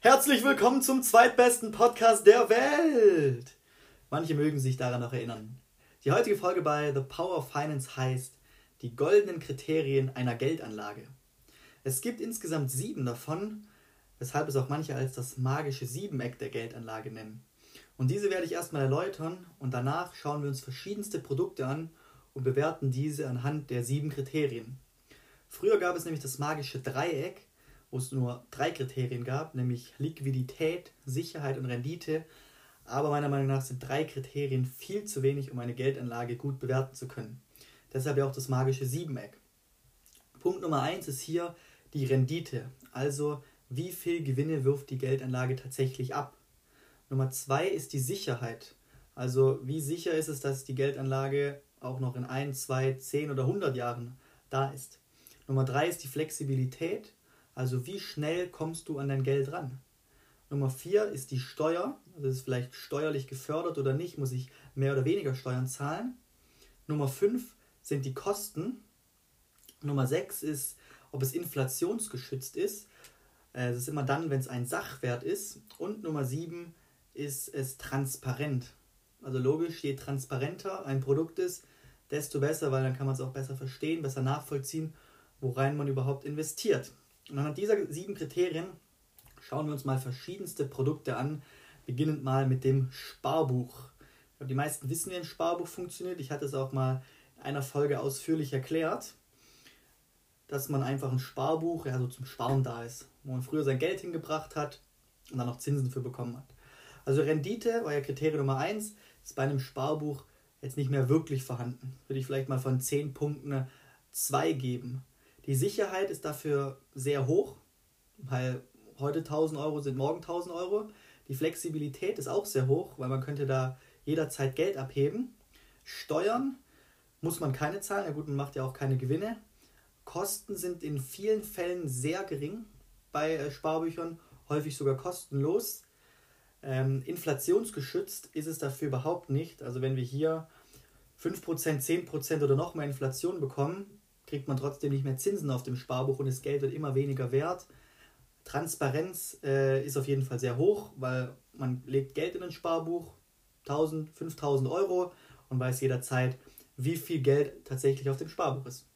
Herzlich willkommen zum zweitbesten Podcast der Welt. Manche mögen sich daran noch erinnern. Die heutige Folge bei The Power of Finance heißt die goldenen Kriterien einer Geldanlage. Es gibt insgesamt sieben davon, weshalb es auch manche als das magische Siebeneck der Geldanlage nennen. Und diese werde ich erstmal erläutern und danach schauen wir uns verschiedenste Produkte an und bewerten diese anhand der sieben Kriterien. Früher gab es nämlich das magische Dreieck, wo es nur drei Kriterien gab, nämlich Liquidität, Sicherheit und Rendite. Aber meiner Meinung nach sind drei Kriterien viel zu wenig, um eine Geldanlage gut bewerten zu können. Deshalb ja auch das magische Siebeneck. Punkt Nummer eins ist hier die Rendite, also wie viel Gewinne wirft die Geldanlage tatsächlich ab. Nummer zwei ist die Sicherheit, also wie sicher ist es, dass die Geldanlage auch noch in ein, zwei, zehn oder 100 Jahren da ist. Nummer drei ist die Flexibilität, also wie schnell kommst du an dein Geld ran. Nummer vier ist die Steuer, also ist vielleicht steuerlich gefördert oder nicht, muss ich mehr oder weniger Steuern zahlen. Nummer fünf sind die Kosten. Nummer sechs ist, ob es inflationsgeschützt ist. Es ist immer dann, wenn es ein Sachwert ist. Und Nummer sieben ist es transparent. Also logisch, je transparenter ein Produkt ist, desto besser, weil dann kann man es auch besser verstehen, besser nachvollziehen worein man überhaupt investiert. Und anhand dieser sieben Kriterien schauen wir uns mal verschiedenste Produkte an, beginnend mal mit dem Sparbuch. Die meisten wissen, wie ein Sparbuch funktioniert. Ich hatte es auch mal in einer Folge ausführlich erklärt, dass man einfach ein Sparbuch ja, so zum Sparen da ist, wo man früher sein Geld hingebracht hat und dann noch Zinsen für bekommen hat. Also Rendite war ja Kriterium Nummer 1, ist bei einem Sparbuch jetzt nicht mehr wirklich vorhanden. Würde ich vielleicht mal von 10 Punkten 2 geben. Die Sicherheit ist dafür sehr hoch, weil heute 1000 Euro sind morgen 1000 Euro. Die Flexibilität ist auch sehr hoch, weil man könnte da jederzeit Geld abheben. Steuern muss man keine zahlen, ja gut, man macht ja auch keine Gewinne. Kosten sind in vielen Fällen sehr gering bei äh, Sparbüchern, häufig sogar kostenlos. Ähm, inflationsgeschützt ist es dafür überhaupt nicht. Also wenn wir hier 5%, 10% oder noch mehr Inflation bekommen, kriegt man trotzdem nicht mehr Zinsen auf dem Sparbuch und das Geld wird immer weniger wert. Transparenz äh, ist auf jeden Fall sehr hoch, weil man legt Geld in ein Sparbuch, 1000, 5000 Euro und weiß jederzeit, wie viel Geld tatsächlich auf dem Sparbuch ist.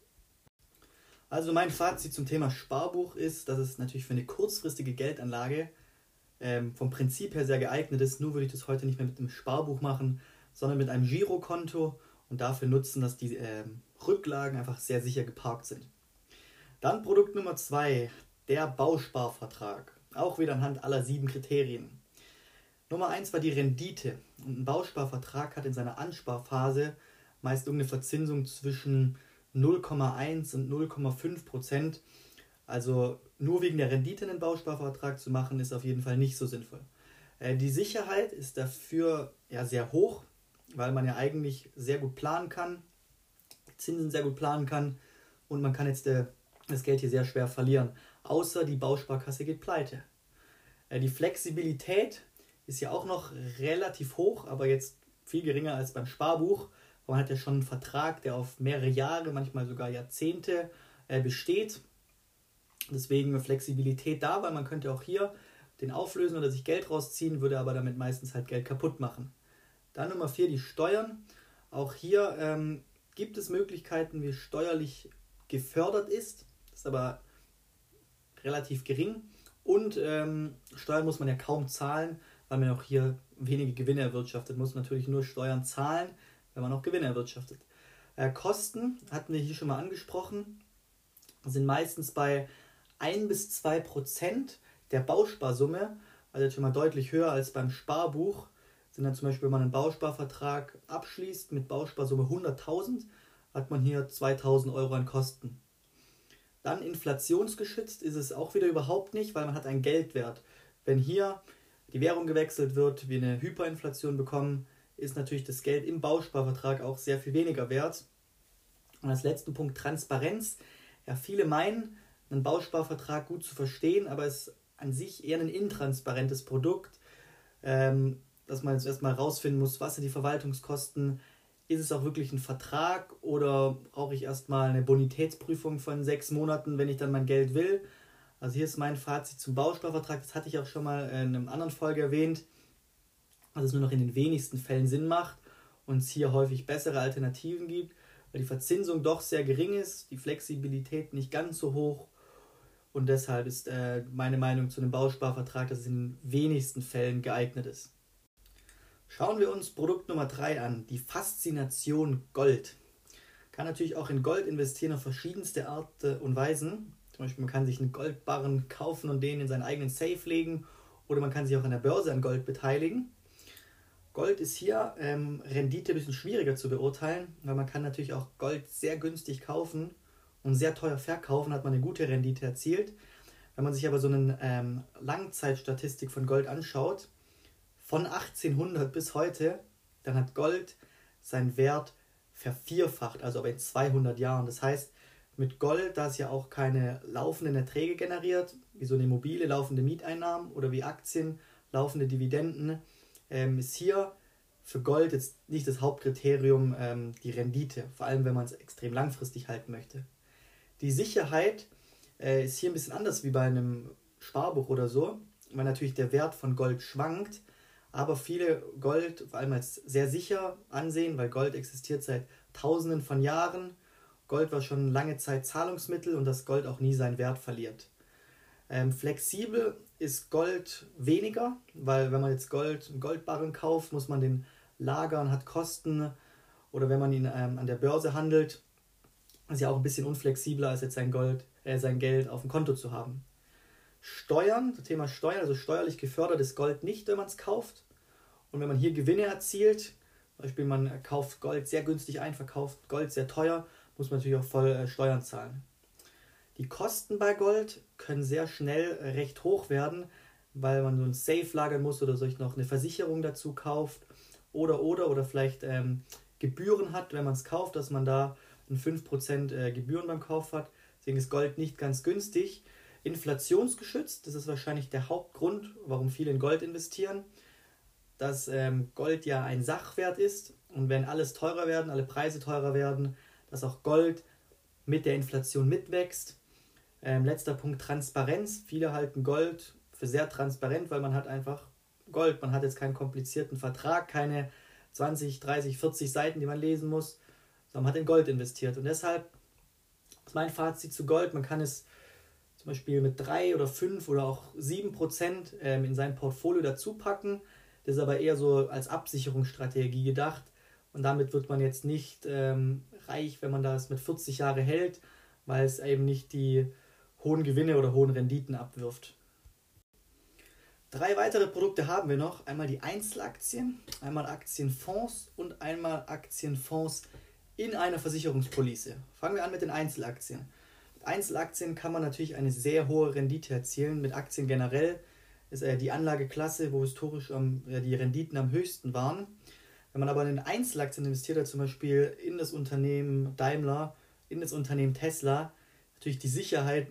Also mein Fazit zum Thema Sparbuch ist, dass es natürlich für eine kurzfristige Geldanlage ähm, vom Prinzip her sehr geeignet ist. Nur würde ich das heute nicht mehr mit einem Sparbuch machen, sondern mit einem Girokonto und dafür nutzen, dass die ähm, Rücklagen einfach sehr sicher geparkt sind. Dann Produkt Nummer zwei, der Bausparvertrag. Auch wieder anhand aller sieben Kriterien. Nummer eins war die Rendite. Und ein Bausparvertrag hat in seiner Ansparphase meist irgendeine Verzinsung zwischen 0,1 und 0,5 Prozent. Also nur wegen der Rendite einen Bausparvertrag zu machen, ist auf jeden Fall nicht so sinnvoll. Äh, die Sicherheit ist dafür ja sehr hoch, weil man ja eigentlich sehr gut planen kann. Zinsen sehr gut planen kann und man kann jetzt äh, das Geld hier sehr schwer verlieren, außer die Bausparkasse geht pleite. Äh, die Flexibilität ist ja auch noch relativ hoch, aber jetzt viel geringer als beim Sparbuch. Man hat ja schon einen Vertrag, der auf mehrere Jahre, manchmal sogar Jahrzehnte äh, besteht. Deswegen Flexibilität da, weil man könnte auch hier den auflösen oder sich Geld rausziehen, würde aber damit meistens halt Geld kaputt machen. Dann Nummer 4, die Steuern. Auch hier ähm, gibt es Möglichkeiten, wie steuerlich gefördert ist. Das ist aber relativ gering. Und ähm, Steuern muss man ja kaum zahlen, weil man auch hier wenige Gewinne erwirtschaftet. Muss natürlich nur Steuern zahlen, wenn man auch Gewinne erwirtschaftet. Äh, Kosten hatten wir hier schon mal angesprochen, sind meistens bei 1 bis 2 Prozent der Bausparsumme, also schon mal deutlich höher als beim Sparbuch sind dann zum Beispiel, wenn man einen Bausparvertrag abschließt mit Bausparsumme 100.000, hat man hier 2.000 Euro an Kosten. Dann inflationsgeschützt ist es auch wieder überhaupt nicht, weil man hat einen Geldwert. Wenn hier die Währung gewechselt wird, wir eine Hyperinflation bekommen, ist natürlich das Geld im Bausparvertrag auch sehr viel weniger wert. Und als letzten Punkt Transparenz. Ja, viele meinen, einen Bausparvertrag gut zu verstehen, aber es ist an sich eher ein intransparentes Produkt. Ähm, dass man jetzt erstmal rausfinden muss, was sind die Verwaltungskosten, ist es auch wirklich ein Vertrag oder brauche ich erstmal eine Bonitätsprüfung von sechs Monaten, wenn ich dann mein Geld will. Also hier ist mein Fazit zum Bausparvertrag. Das hatte ich auch schon mal in einer anderen Folge erwähnt, dass es nur noch in den wenigsten Fällen Sinn macht und es hier häufig bessere Alternativen gibt, weil die Verzinsung doch sehr gering ist, die Flexibilität nicht ganz so hoch und deshalb ist äh, meine Meinung zu einem Bausparvertrag, dass es in den wenigsten Fällen geeignet ist. Schauen wir uns Produkt Nummer 3 an, die Faszination Gold. Kann natürlich auch in Gold investieren auf verschiedenste Arten und Weisen. Zum Beispiel man kann sich einen Goldbarren kaufen und den in seinen eigenen Safe legen oder man kann sich auch an der Börse an Gold beteiligen. Gold ist hier ähm, Rendite ein bisschen schwieriger zu beurteilen, weil man kann natürlich auch Gold sehr günstig kaufen und sehr teuer verkaufen, hat man eine gute Rendite erzielt. Wenn man sich aber so eine ähm, Langzeitstatistik von Gold anschaut, von 1800 bis heute, dann hat Gold seinen Wert vervierfacht, also in 200 Jahren. Das heißt, mit Gold, da es ja auch keine laufenden Erträge generiert, wie so eine Immobilie, laufende Mieteinnahmen oder wie Aktien, laufende Dividenden, ähm, ist hier für Gold jetzt nicht das Hauptkriterium ähm, die Rendite, vor allem wenn man es extrem langfristig halten möchte. Die Sicherheit äh, ist hier ein bisschen anders wie bei einem Sparbuch oder so, weil natürlich der Wert von Gold schwankt aber viele Gold vor allem als sehr sicher ansehen, weil Gold existiert seit Tausenden von Jahren. Gold war schon lange Zeit Zahlungsmittel und das Gold auch nie seinen Wert verliert. Ähm, flexibel ist Gold weniger, weil wenn man jetzt Gold, einen Goldbarren kauft, muss man den lagern, hat Kosten oder wenn man ihn ähm, an der Börse handelt, ist ja auch ein bisschen unflexibler als jetzt sein Gold, äh, sein Geld auf dem Konto zu haben. Steuern, das Thema Steuern, also steuerlich gefördert ist Gold nicht, wenn man es kauft. Und wenn man hier Gewinne erzielt, zum Beispiel man kauft Gold sehr günstig ein, verkauft Gold sehr teuer, muss man natürlich auch voll äh, Steuern zahlen. Die Kosten bei Gold können sehr schnell recht hoch werden, weil man so ein Safe lagern muss oder sich noch eine Versicherung dazu kauft oder oder oder vielleicht ähm, Gebühren hat, wenn man es kauft, dass man da ein 5% äh, Gebühren beim Kauf hat. Deswegen ist Gold nicht ganz günstig inflationsgeschützt. Das ist wahrscheinlich der Hauptgrund, warum viele in Gold investieren. Dass ähm, Gold ja ein Sachwert ist und wenn alles teurer werden, alle Preise teurer werden, dass auch Gold mit der Inflation mitwächst. Ähm, letzter Punkt Transparenz. Viele halten Gold für sehr transparent, weil man hat einfach Gold. Man hat jetzt keinen komplizierten Vertrag, keine 20, 30, 40 Seiten, die man lesen muss, sondern man hat in Gold investiert. Und deshalb ist mein Fazit zu Gold, man kann es zum Beispiel mit drei oder fünf oder auch sieben Prozent ähm, in sein Portfolio dazu packen. Das ist aber eher so als Absicherungsstrategie gedacht. Und damit wird man jetzt nicht ähm, reich, wenn man das mit 40 Jahre hält, weil es eben nicht die hohen Gewinne oder hohen Renditen abwirft. Drei weitere Produkte haben wir noch. Einmal die Einzelaktien, einmal Aktienfonds und einmal Aktienfonds in einer Versicherungspolice. Fangen wir an mit den Einzelaktien. Einzelaktien kann man natürlich eine sehr hohe Rendite erzielen. Mit Aktien generell ist äh, die Anlageklasse, wo historisch ähm, die Renditen am höchsten waren. Wenn man aber in Einzelaktien investiert hat, zum Beispiel in das Unternehmen Daimler, in das Unternehmen Tesla, natürlich die Sicherheit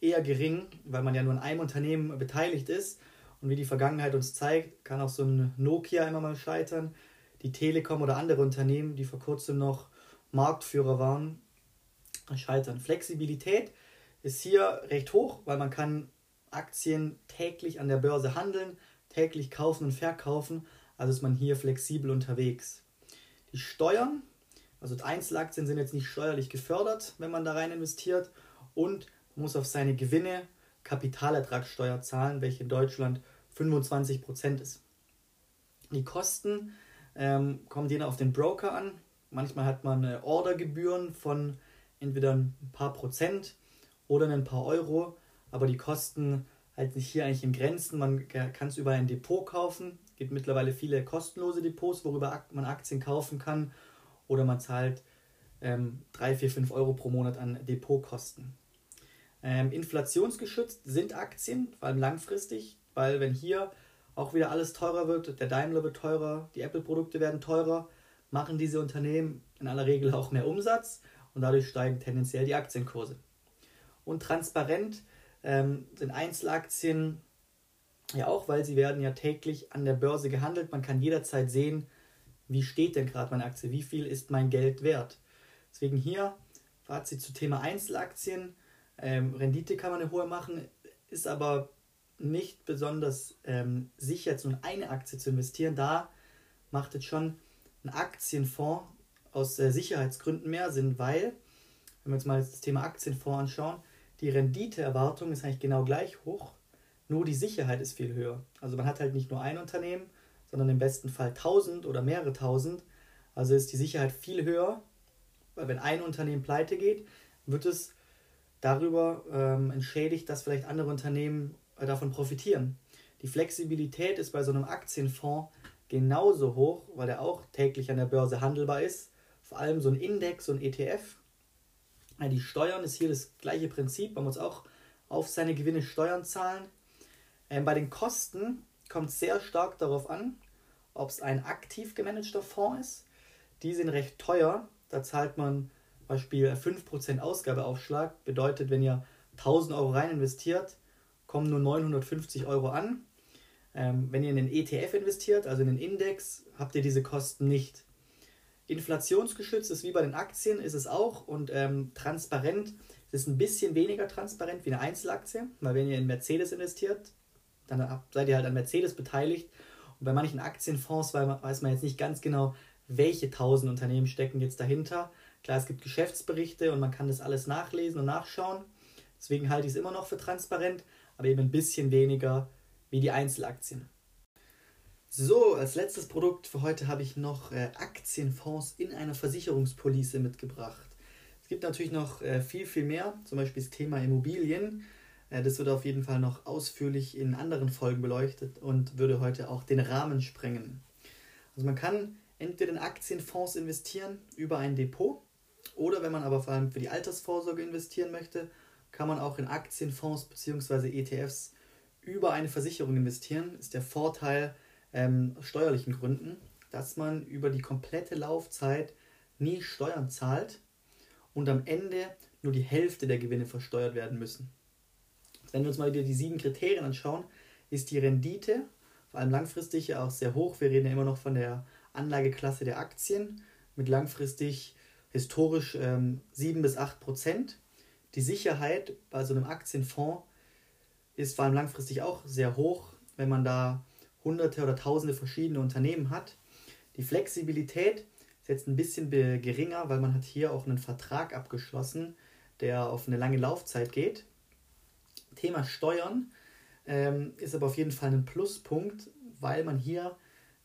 eher gering, weil man ja nur an einem Unternehmen beteiligt ist. Und wie die Vergangenheit uns zeigt, kann auch so ein Nokia immer mal scheitern. Die Telekom oder andere Unternehmen, die vor kurzem noch Marktführer waren, scheitern. Flexibilität ist hier recht hoch, weil man kann Aktien täglich an der Börse handeln, täglich kaufen und verkaufen, also ist man hier flexibel unterwegs. Die Steuern, also Einzelaktien sind jetzt nicht steuerlich gefördert, wenn man da rein investiert und muss auf seine Gewinne Kapitalertragssteuer zahlen, welche in Deutschland 25% ist. Die Kosten ähm, kommen denen auf den Broker an. Manchmal hat man äh, Ordergebühren von entweder ein paar Prozent oder ein paar Euro, aber die Kosten halten sich hier eigentlich in Grenzen. Man kann es über ein Depot kaufen. Es gibt mittlerweile viele kostenlose Depots, worüber man Aktien kaufen kann. Oder man zahlt ähm, 3, 4, 5 Euro pro Monat an Depotkosten. Ähm, inflationsgeschützt sind Aktien, vor allem langfristig, weil wenn hier auch wieder alles teurer wird, der Daimler wird teurer, die Apple-Produkte werden teurer, machen diese Unternehmen in aller Regel auch mehr Umsatz und dadurch steigen tendenziell die Aktienkurse. Und transparent ähm, sind Einzelaktien ja auch, weil sie werden ja täglich an der Börse gehandelt. Man kann jederzeit sehen, wie steht denn gerade meine Aktie, wie viel ist mein Geld wert. Deswegen hier Fazit zu Thema Einzelaktien. Ähm, Rendite kann man eine hohe machen, ist aber nicht besonders ähm, sicher, jetzt nur in eine Aktie zu investieren. Da macht jetzt schon ein Aktienfonds aus äh, Sicherheitsgründen mehr Sinn, weil, wenn wir uns mal das Thema Aktienfonds anschauen, die Renditeerwartung ist eigentlich genau gleich hoch, nur die Sicherheit ist viel höher. Also man hat halt nicht nur ein Unternehmen, sondern im besten Fall tausend oder mehrere tausend. Also ist die Sicherheit viel höher, weil wenn ein Unternehmen pleite geht, wird es darüber ähm, entschädigt, dass vielleicht andere Unternehmen äh, davon profitieren. Die Flexibilität ist bei so einem Aktienfonds genauso hoch, weil er auch täglich an der Börse handelbar ist. Vor allem so ein Index, so ein ETF. Die Steuern ist hier das gleiche Prinzip. Man muss auch auf seine Gewinne Steuern zahlen. Ähm, bei den Kosten kommt es sehr stark darauf an, ob es ein aktiv gemanagter Fonds ist. Die sind recht teuer. Da zahlt man Beispiel 5% Ausgabeaufschlag. Bedeutet, wenn ihr 1000 Euro rein investiert, kommen nur 950 Euro an. Ähm, wenn ihr in den ETF investiert, also in den Index, habt ihr diese Kosten nicht. Inflationsgeschützt ist wie bei den Aktien, ist es auch. Und ähm, transparent ist ein bisschen weniger transparent wie eine Einzelaktie, weil wenn ihr in Mercedes investiert, dann seid ihr halt an Mercedes beteiligt. Und bei manchen Aktienfonds weiß man jetzt nicht ganz genau, welche tausend Unternehmen stecken jetzt dahinter. Klar, es gibt Geschäftsberichte und man kann das alles nachlesen und nachschauen. Deswegen halte ich es immer noch für transparent, aber eben ein bisschen weniger wie die Einzelaktien. So, als letztes Produkt für heute habe ich noch äh, Aktienfonds in einer Versicherungspolice mitgebracht. Es gibt natürlich noch äh, viel, viel mehr, zum Beispiel das Thema Immobilien. Äh, das wird auf jeden Fall noch ausführlich in anderen Folgen beleuchtet und würde heute auch den Rahmen sprengen. Also man kann entweder in Aktienfonds investieren über ein Depot oder wenn man aber vor allem für die Altersvorsorge investieren möchte, kann man auch in Aktienfonds bzw. ETFs über eine Versicherung investieren. Ist der Vorteil ähm, steuerlichen Gründen, dass man über die komplette Laufzeit nie Steuern zahlt und am Ende nur die Hälfte der Gewinne versteuert werden müssen. Wenn wir uns mal wieder die sieben Kriterien anschauen, ist die Rendite, vor allem langfristig, ja auch sehr hoch. Wir reden ja immer noch von der Anlageklasse der Aktien mit langfristig historisch ähm, 7 bis 8 Prozent. Die Sicherheit bei so einem Aktienfonds ist vor allem langfristig auch sehr hoch, wenn man da hunderte oder tausende verschiedene Unternehmen hat. Die Flexibilität ist jetzt ein bisschen geringer, weil man hat hier auch einen Vertrag abgeschlossen, der auf eine lange Laufzeit geht. Thema Steuern ähm, ist aber auf jeden Fall ein Pluspunkt, weil man hier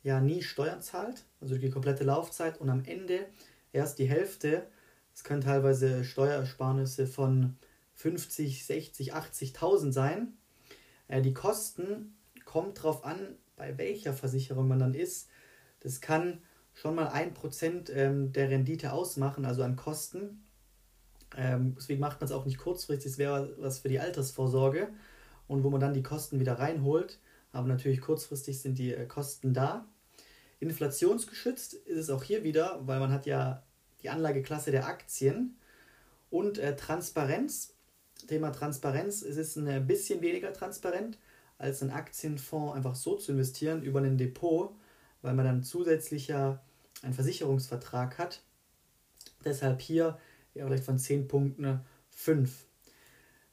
ja nie Steuern zahlt, also die komplette Laufzeit und am Ende erst die Hälfte. Es können teilweise Steuerersparnisse von 50, 60, 80.000 sein. Äh, die Kosten kommt darauf an, bei welcher Versicherung man dann ist. Das kann schon mal 1% ähm, der Rendite ausmachen, also an Kosten. Ähm, deswegen macht man es auch nicht kurzfristig, es wäre was für die Altersvorsorge und wo man dann die Kosten wieder reinholt. Aber natürlich kurzfristig sind die äh, Kosten da. Inflationsgeschützt ist es auch hier wieder, weil man hat ja die Anlageklasse der Aktien und äh, Transparenz. Thema Transparenz, es ist ein bisschen weniger transparent als ein Aktienfonds einfach so zu investieren über ein Depot, weil man dann zusätzlicher einen Versicherungsvertrag hat. Deshalb hier ja, vielleicht von 10 Punkten 5.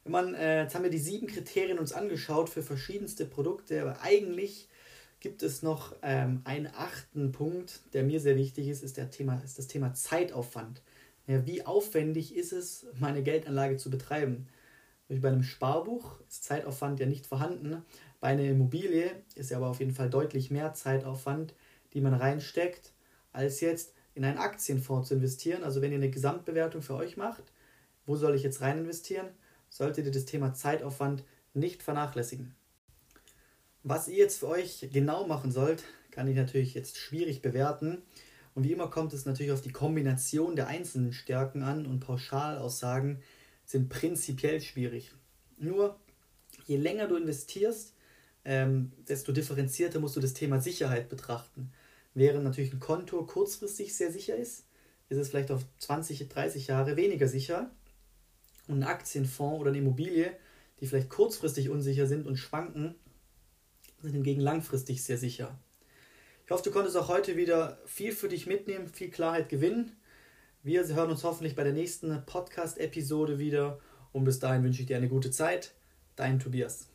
Wenn man, äh, jetzt haben wir die sieben Kriterien uns angeschaut für verschiedenste Produkte, aber eigentlich gibt es noch ähm, einen achten Punkt, der mir sehr wichtig ist, ist, der Thema, ist das Thema Zeitaufwand. Ja, wie aufwendig ist es, meine Geldanlage zu betreiben? Bei einem Sparbuch ist Zeitaufwand ja nicht vorhanden. Bei einer Immobilie ist ja aber auf jeden Fall deutlich mehr Zeitaufwand, die man reinsteckt, als jetzt in einen Aktienfonds zu investieren. Also wenn ihr eine Gesamtbewertung für euch macht, wo soll ich jetzt rein investieren, solltet ihr das Thema Zeitaufwand nicht vernachlässigen. Was ihr jetzt für euch genau machen sollt, kann ich natürlich jetzt schwierig bewerten. Und wie immer kommt es natürlich auf die Kombination der einzelnen Stärken an und Pauschalaussagen sind prinzipiell schwierig. Nur je länger du investierst, ähm, desto differenzierter musst du das Thema Sicherheit betrachten. Während natürlich ein Konto kurzfristig sehr sicher ist, ist es vielleicht auf 20, 30 Jahre weniger sicher. Und ein Aktienfonds oder eine Immobilie, die vielleicht kurzfristig unsicher sind und schwanken, sind hingegen langfristig sehr sicher. Ich hoffe, du konntest auch heute wieder viel für dich mitnehmen, viel Klarheit gewinnen. Wir hören uns hoffentlich bei der nächsten Podcast-Episode wieder Und bis dahin wünsche ich dir eine gute Zeit. Dein Tobias.